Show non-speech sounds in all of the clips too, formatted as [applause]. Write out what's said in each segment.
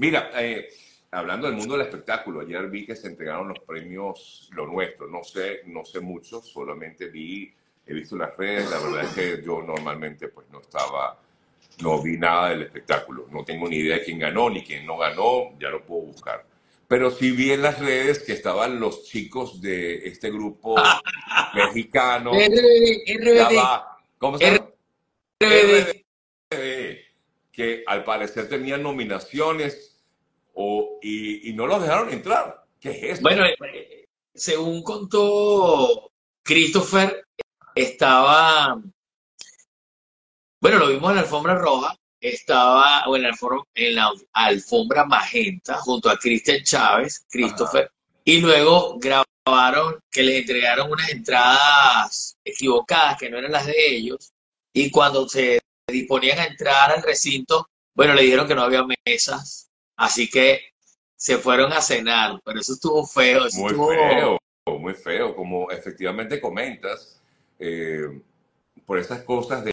Mira, eh, hablando del mundo del espectáculo, ayer vi que se entregaron los premios Lo Nuestro. No sé, no sé mucho, solamente vi, he visto las redes. La verdad es que yo normalmente pues no estaba, no vi nada del espectáculo. No tengo ni idea de quién ganó ni quién no ganó, ya lo puedo buscar. Pero sí vi en las redes que estaban los chicos de este grupo [laughs] mexicano. ¿Cómo se llama? RBD. Que al parecer tenían nominaciones y, no los dejaron entrar. ¿Qué es esto? Bueno, eh, según contó Christopher, estaba, bueno, lo vimos en la alfombra roja, estaba o en, la alfombra, en la alfombra magenta junto a Cristian Chávez, Christopher, y luego grabaron que les entregaron unas entradas equivocadas que no eran las de ellos, y cuando se disponían a entrar al recinto, bueno, le dijeron que no había mesas Así que se fueron a cenar, pero eso estuvo feo. muy feo, muy feo, como efectivamente comentas, eh, por esas cosas de,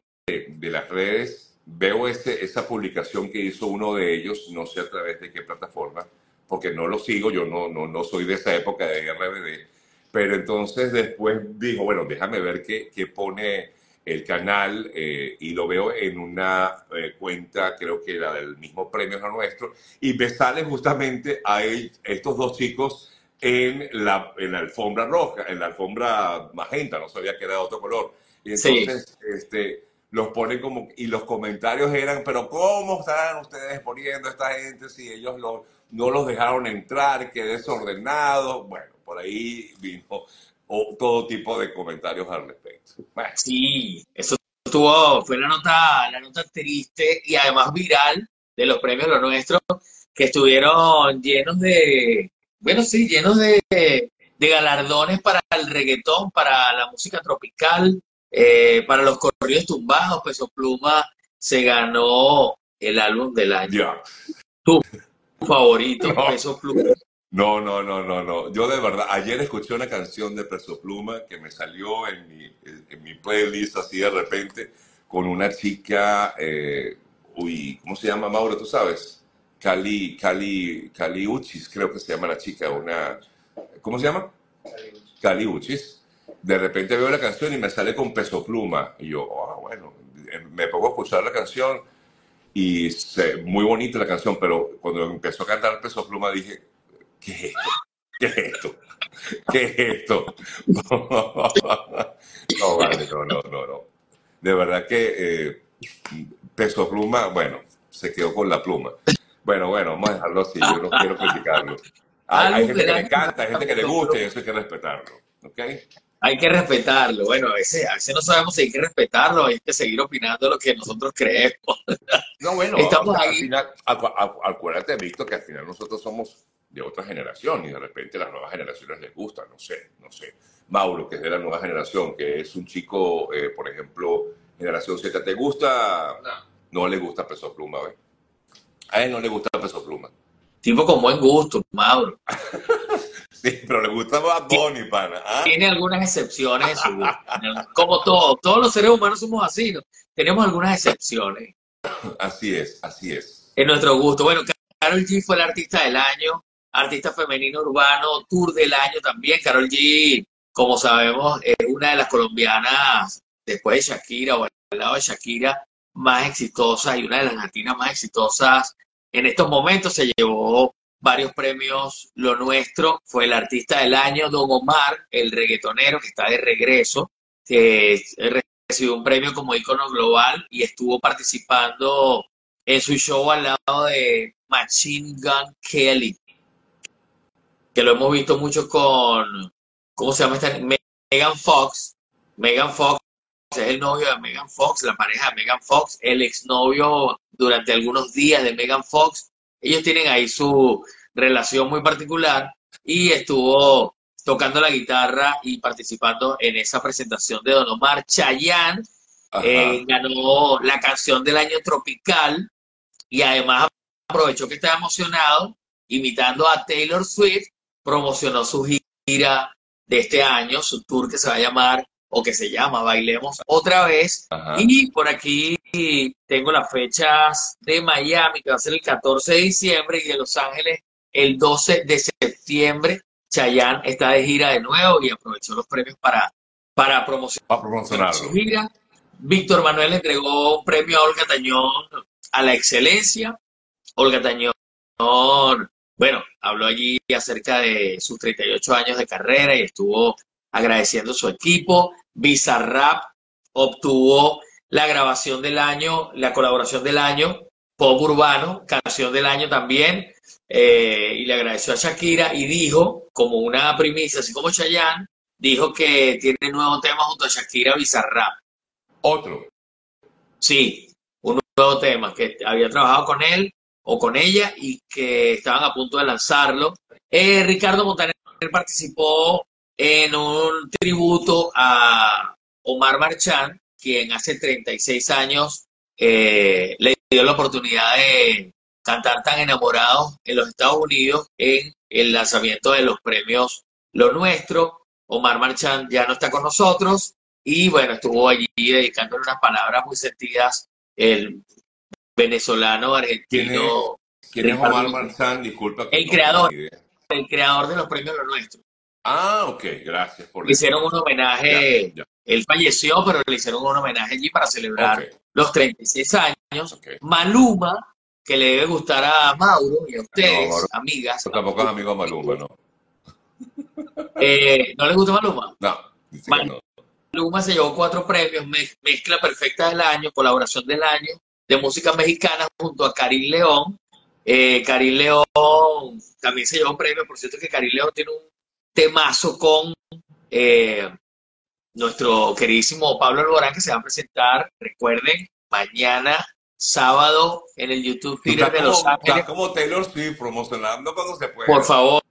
las redes, veo ese, esa publicación que hizo uno de ellos, no sé a través de qué plataforma, porque no lo sigo, yo no, no, no soy de esa época de RBD, pero entonces después dijo, bueno, déjame ver qué, qué pone el canal eh, y lo veo en una eh, cuenta, creo que era del mismo premio a nuestro, y me sale justamente a estos dos chicos en la, en la alfombra roja, en la alfombra magenta, no sabía que era de otro color. Y entonces este, los ponen como, y los comentarios eran, pero ¿cómo están ustedes poniendo a esta gente si ellos no los dejaron entrar, qué desordenado? Bueno, por ahí vino o todo tipo de comentarios al respecto. Sí, eso estuvo, fue la nota, la nota triste y además viral de los premios Lo Nuestro, que estuvieron llenos de, bueno, sí, llenos de, de galardones para el reggaetón, para la música tropical, eh, para los corridos tumbados. Peso Pluma se ganó el álbum del año. Tu favorito, Peso Pluma. No, no, no, no, no. Yo de verdad, ayer escuché una canción de Peso Pluma que me salió en mi, en mi playlist así de repente con una chica, eh, uy, ¿cómo se llama Mauro? ¿Tú sabes? Cali, Cali, Cali Uchis, creo que se llama la chica, una, ¿cómo se llama? Cali Uchis. De repente veo la canción y me sale con Peso Pluma. Y yo, oh, bueno, me pongo a escuchar la canción y muy bonita la canción, pero cuando empezó a cantar Peso Pluma dije, ¿Qué es esto? ¿Qué es esto? ¿Qué es esto? [laughs] no, vale, no, no, no, no. De verdad que eh, Peso Pluma, bueno, se quedó con la pluma. Bueno, bueno, vamos a dejarlo así, yo no quiero criticarlo. Hay, gente que le encanta, hay gente que le gusta y eso hay que respetarlo, ¿ok? Hay que respetarlo. Bueno, a veces, no sabemos si hay que respetarlo, hay que seguir opinando lo que nosotros creemos. No, bueno, Estamos ahí. al final, acuérdate, Víctor, que al final nosotros somos de otra generación y de repente las nuevas generaciones les gusta, no sé, no sé. Mauro, que es de la nueva generación, que es un chico, eh, por ejemplo, generación Z, ¿te gusta? No, le gusta Peso Pluma, ¿ves? A él no le gusta Peso Pluma. Tipo con buen gusto, Mauro. [laughs] sí, pero le gusta más Bonnie, pana. ¿ah? Tiene algunas excepciones en su gusto. Como todos, todos los seres humanos somos así, ¿no? Tenemos algunas excepciones. Así es, así es. En nuestro gusto. Bueno, Carol G fue el artista del año artista femenino urbano, tour del año también. Carol G, como sabemos, es una de las colombianas, después de Shakira o al lado de Shakira, más exitosas y una de las latinas más exitosas en estos momentos. Se llevó varios premios. Lo nuestro fue el artista del año, Don Omar, el reggaetonero que está de regreso, que recibió un premio como ícono global y estuvo participando en su show al lado de Machine Gun Kelly que lo hemos visto mucho con, ¿cómo se llama esta? Megan Fox. Megan Fox es el novio de Megan Fox, la pareja de Megan Fox, el exnovio durante algunos días de Megan Fox. Ellos tienen ahí su relación muy particular y estuvo tocando la guitarra y participando en esa presentación de Don Omar. Chayanne eh, ganó la canción del año tropical y además aprovechó que estaba emocionado imitando a Taylor Swift promocionó su gira de este año, su tour que se va a llamar o que se llama Bailemos otra vez. Y por aquí tengo las fechas de Miami, que va a ser el 14 de diciembre, y de Los Ángeles el 12 de septiembre. Chayanne está de gira de nuevo y aprovechó los premios para, para promocionar su gira. Víctor Manuel entregó un premio a Olga Tañón a la excelencia. Olga Tañón, bueno, habló allí acerca de sus 38 años de carrera y estuvo agradeciendo su equipo. Bizarrap obtuvo la grabación del año, la colaboración del año, pop urbano, canción del año también, eh, y le agradeció a Shakira y dijo, como una primicia, así como Chayanne, dijo que tiene nuevo tema junto a Shakira Bizarrap. Otro. Sí, un nuevo tema que había trabajado con él o con ella y que estaban a punto de lanzarlo. Eh, Ricardo Montaner participó en un tributo a Omar Marchán, quien hace 36 años eh, le dio la oportunidad de cantar tan enamorado en los Estados Unidos en el lanzamiento de los premios Lo Nuestro. Omar Marchán ya no está con nosotros y bueno, estuvo allí dedicándole unas palabras muy sentidas el venezolano argentino. ¿Quién es, Omar Marchán? Disculpa. El creador, el creador de los premios Lo Nuestro. Ah, ok, gracias por Le hicieron un homenaje, él falleció, pero le hicieron un homenaje allí para celebrar los 36 años. Maluma, que le debe gustar a Mauro y a ustedes, amigas. tampoco es amigo de Maluma, ¿no? Eh, ¿No le gusta Maluma? No, Maluma, Maluma se llevó cuatro premios, mezcla perfecta del año, colaboración del año, de música mexicana junto a Karim León. Eh, Karim León también se llevó un premio, por cierto que Karim León tiene un temazo con eh, nuestro queridísimo Pablo Alborán que se va a presentar, recuerden, mañana sábado en el YouTube Theater de Los Ángeles. como Taylor Swift promocionando cuando se puede. Por favor,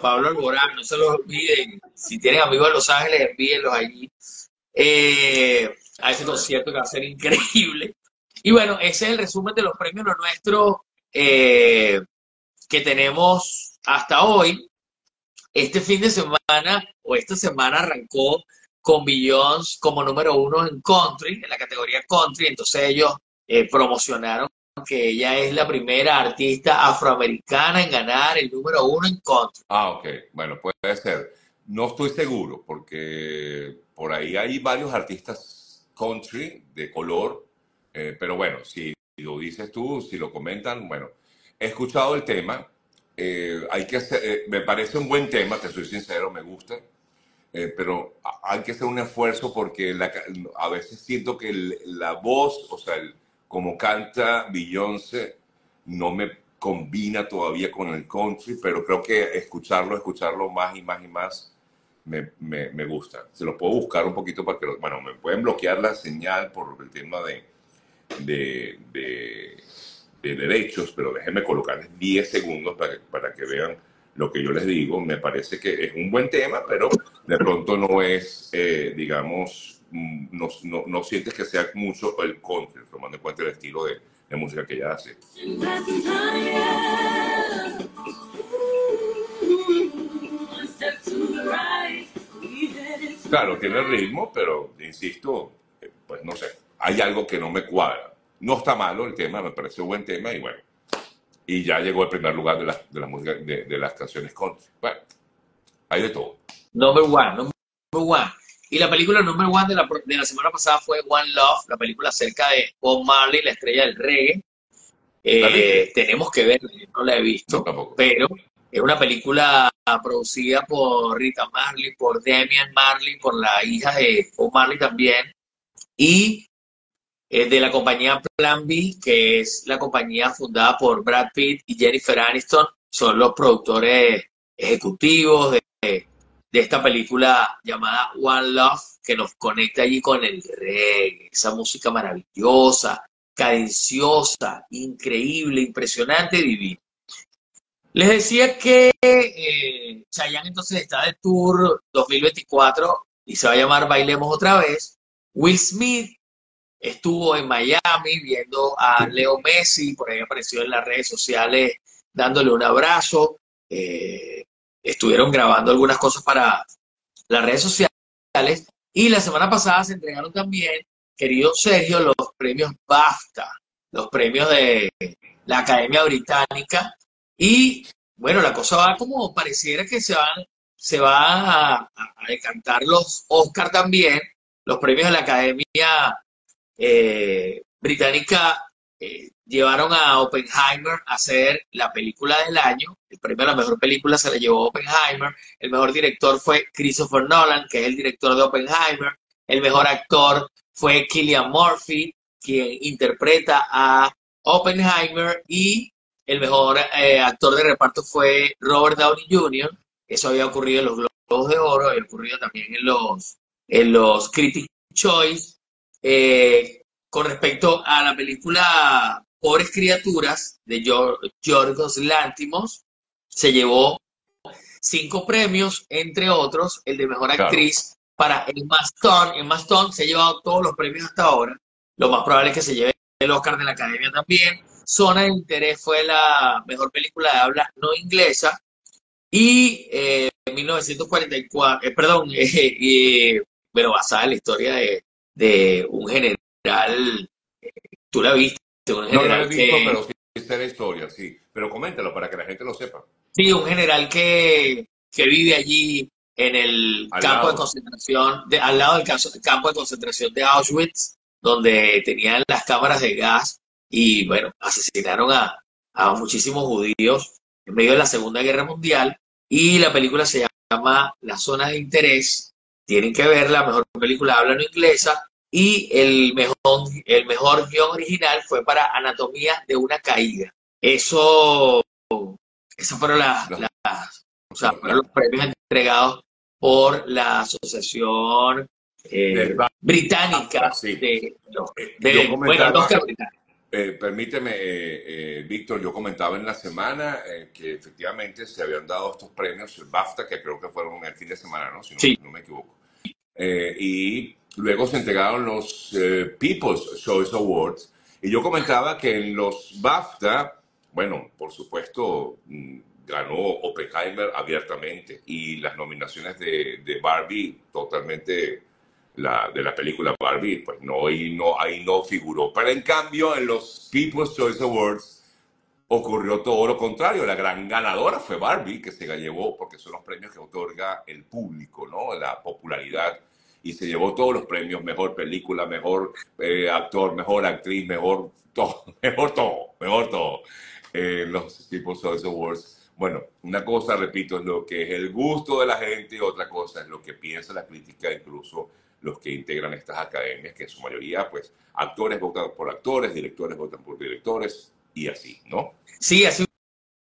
Pablo Alborán, no se los olviden. Si tienen amigos en Los Ángeles, envíenlos allí eh, a ese concierto que va a ser increíble. Y bueno, ese es el resumen de los premios lo nuestro eh, que tenemos hasta hoy. Este fin de semana o esta semana arrancó con Billions como número uno en country, en la categoría country, entonces ellos eh, promocionaron que ella es la primera artista afroamericana en ganar el número uno en country. Ah, ok, bueno, puede ser. No estoy seguro, porque por ahí hay varios artistas country de color, eh, pero bueno, si lo dices tú, si lo comentan, bueno, he escuchado el tema, eh, hay que hacer, eh, me parece un buen tema, te soy sincero, me gusta, eh, pero hay que hacer un esfuerzo porque a veces siento que la voz, o sea, como canta Beyoncé, no me combina todavía con el country, pero creo que escucharlo, escucharlo más y más y más me, me, me gusta. Se lo puedo buscar un poquito para que, bueno, me pueden bloquear la señal por el tema de, de, de de derechos, pero déjenme colocar 10 segundos para para que vean lo que yo les digo. Me parece que es un buen tema, pero de pronto no es, eh, digamos, mm, no, no, no, sientes que sea mucho el country, tomando en cuenta el estilo de, de música que ella hace. Claro, tiene ritmo, pero insisto, eh, pues no sé, hay algo que no me cuadra. No está malo el tema, me pareció buen tema y bueno. Y ya llegó el primer lugar de, las de, la música, de, las canciones country. Bueno, hay de todo. Number one, number one. Y la película number one de la, de la semana pasada fue One Love, la película acerca de Bob Marley, la estrella del reggae. Eh, tenemos que ver, no la he visto, pero es una película producida por Rita Marley, por Damian Marley, por la hija de Bob Marley también. Y de la compañía Plan B, que es la compañía fundada por Brad Pitt y Jennifer Aniston, son los productores ejecutivos de, de esta película llamada One Love, que nos conecta allí con el reggae, esa música maravillosa, cadenciosa, increíble, impresionante, divina. Les decía que eh, Chayanne entonces está de tour 2024 y se va a llamar Bailemos otra vez. Will Smith estuvo en Miami viendo a Leo Messi, por ahí apareció en las redes sociales dándole un abrazo. Eh, estuvieron grabando algunas cosas para las redes sociales Y la semana pasada se entregaron también, querido Sergio, los premios BAFTA, los premios de la Academia Británica. Y bueno, la cosa va como pareciera que se van, se va a, decantar los Oscar también, los premios de la Academia eh, Británica eh, llevaron a Oppenheimer a hacer la película del año. El premio a la mejor película se la llevó Oppenheimer. El mejor director fue Christopher Nolan, que es el director de Oppenheimer. El mejor actor fue Killian Murphy, quien interpreta a Oppenheimer. Y el mejor eh, actor de reparto fue Robert Downey Jr. Eso había ocurrido en los Globos de Oro, había ocurrido también en los, en los Critics' Choice. Eh, con respecto a la película Pobres Criaturas de Yorgos Lántimos, se llevó cinco premios, entre otros el de Mejor Actriz para Emma Stone. Emma Stone se ha llevado todos los premios hasta ahora. Lo más probable es que se lleve el Oscar de la Academia también. Zona de Interés fue la mejor película de habla no inglesa. Y eh, en 1944, eh, perdón, [laughs] eh, pero basada en la historia de, de un general tú la viste. Un no la he visto, pero sí está la historia, sí. Pero coméntalo para que la gente lo sepa. Sí, un general que, que vive allí en el campo de concentración, de, al lado del campo de concentración de Auschwitz, donde tenían las cámaras de gas y, bueno, asesinaron a, a muchísimos judíos en medio de la Segunda Guerra Mundial. Y la película se llama La Zona de Interés. Tienen que verla, mejor película habla no inglesa y el mejor, el mejor guion original fue para Anatomía de una caída. Eso, esos fueron, las, o sea, fueron los premios entregados por la Asociación eh, Británica de, de, bueno, eh, permíteme, eh, Víctor, yo comentaba en la semana que efectivamente se habían dado estos premios, el BAFTA, que creo que fueron el fin de semana, ¿no? Si no, no me equivoco. y Luego se entregaron los eh, People's Choice Awards. Y yo comentaba que en los BAFTA, bueno, por supuesto, mm, ganó Oppenheimer abiertamente. Y las nominaciones de, Barbie, totalmente de la película Barbie, pues no ahí, no, ahí no figuró. Pero en cambio, en los People's Choice Awards ocurrió todo lo contrario. La gran ganadora fue Barbie, que se la llevó porque son los premios que otorga el público, ¿no? La popularidad y se llevó todos los premios, mejor película, mejor eh, actor, mejor actriz, mejor todo, [laughs] mejor todo, mejor todo. Eh, los tipos Choice Awards. Bueno, una cosa, repito, es lo que es el gusto de la gente y otra cosa es lo que piensa la crítica, incluso los que integran estas academias, que en su mayoría, pues, actores votan por actores, directores votan por directores y así, ¿no? Sí, así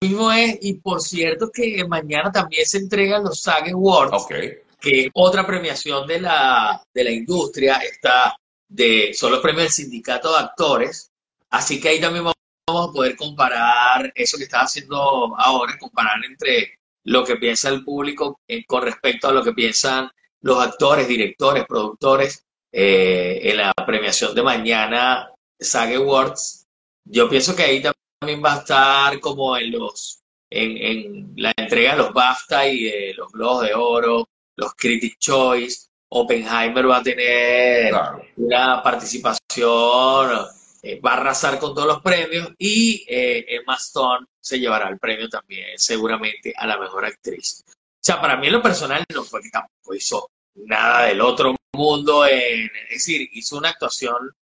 mismo es. Y por cierto que mañana también se entregan los SAG Awards. Okay que otra premiación de la, de la industria está de, son los premios del sindicato de actores, así que ahí también vamos a poder comparar eso que está haciendo ahora, comparar entre lo que piensa el público eh, con respecto a lo que piensan los actores, directores, productores eh, en la premiación de mañana SAG Awards. Yo pienso que ahí también va a estar como en los en, en la entrega de los BAFTA y de los Globos de Oro, los Critic Choice, Oppenheimer va a tener una participación, eh, va a arrasar con todos los premios y eh, Emma Stone se llevará el premio también seguramente a la mejor actriz. O sea, para mí en lo personal no fue que tampoco hizo nada del otro mundo, es decir, hizo una actuación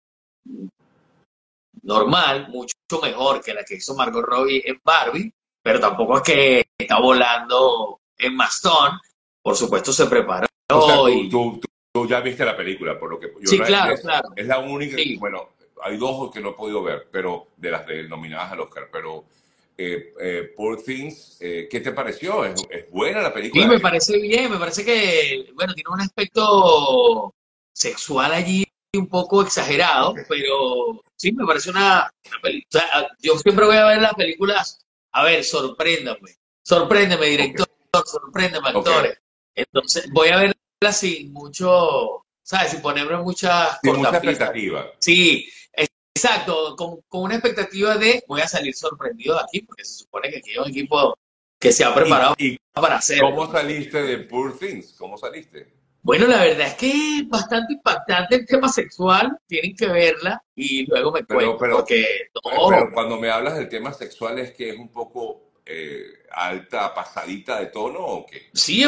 normal, mucho mejor que la que hizo Margot Robbie en Barbie, pero tampoco es que está volando en Stone por supuesto se preparó. tú, ya viste la película, por lo que yo Sí, claro, es, claro. Es la única, bueno, hay dos que no he podido ver, pero de las nominadas al Oscar, pero eh, eh, Poor Things, eh, ¿qué te pareció? ¿Es, buena la película? Sí, me parece bien, me parece que, bueno, tiene un aspecto sexual allí un poco exagerado, pero sí, me parece una, película. yo siempre voy a ver las películas, a ver, sorpréndame, sorpréndeme, director, sorpréndeme, actores. Entonces, voy a verla sin mucho, ¿sabes? Sin ponerme muchas Sin mucha expectativa. Sí, exacto, con, una expectativa de voy a salir sorprendido de aquí, porque se supone que aquí hay un equipo que se ha preparado para hacer. ¿Cómo saliste de Poor Things? ¿Cómo saliste? Bueno, la verdad es que es bastante impactante el tema sexual, tienen que verla y luego me Pero, cuento, pero, porque pero no, cuando me hablas del tema sexual es que es un poco eh, alta, pasadita de tono o qué? sí,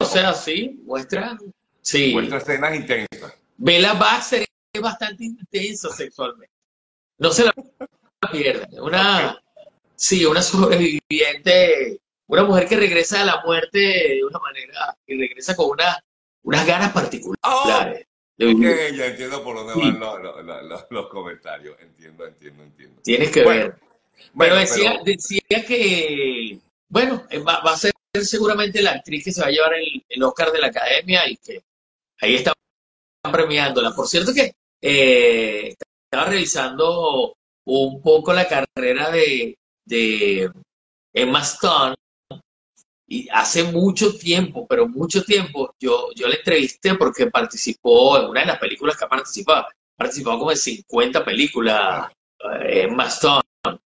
o sea, sí, muestra, Muestra sí, escenas intensas. Bella Baxter es bastante intensa sexualmente, no se la pierdan, una, sí, una sobreviviente, una mujer que regresa de la muerte de una manera, que regresa con una, unas ganas Oh, particulares de ok, vivir. ya entiendo por dónde van Sí, los, los- los- los- los comentarios. Entiendo, entiendo, entiendo. tienes que Bueno, ver. Pero bueno, decía, pero decía que, bueno, va, va a ser seguramente la actriz que se va a llevar el, el Oscar de la Academia y que ahí están premiándola. Por cierto que eh, estaba revisando un poco la carrera de, de Emma Stone y hace mucho tiempo, pero mucho tiempo, yo, yo la entrevisté porque participó en una de las películas que ha participado. Participó como en 50 películas, eh, Emma Stone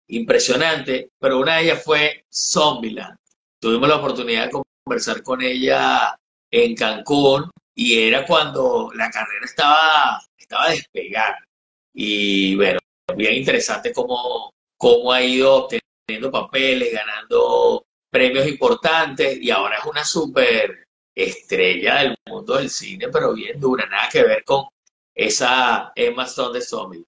impresionante, pero una de ellas fue Zombieland. Tuvimos la oportunidad de conversar con ella en Cancún y era cuando la carrera estaba, estaba. Y bueno, bien interesante cómo, cómo ha ido obteniendo papeles, ganando premios importantes y ahora es una súper estrella del mundo del cine, pero bien dura, nada que ver con esa Emma Stone de Zombie.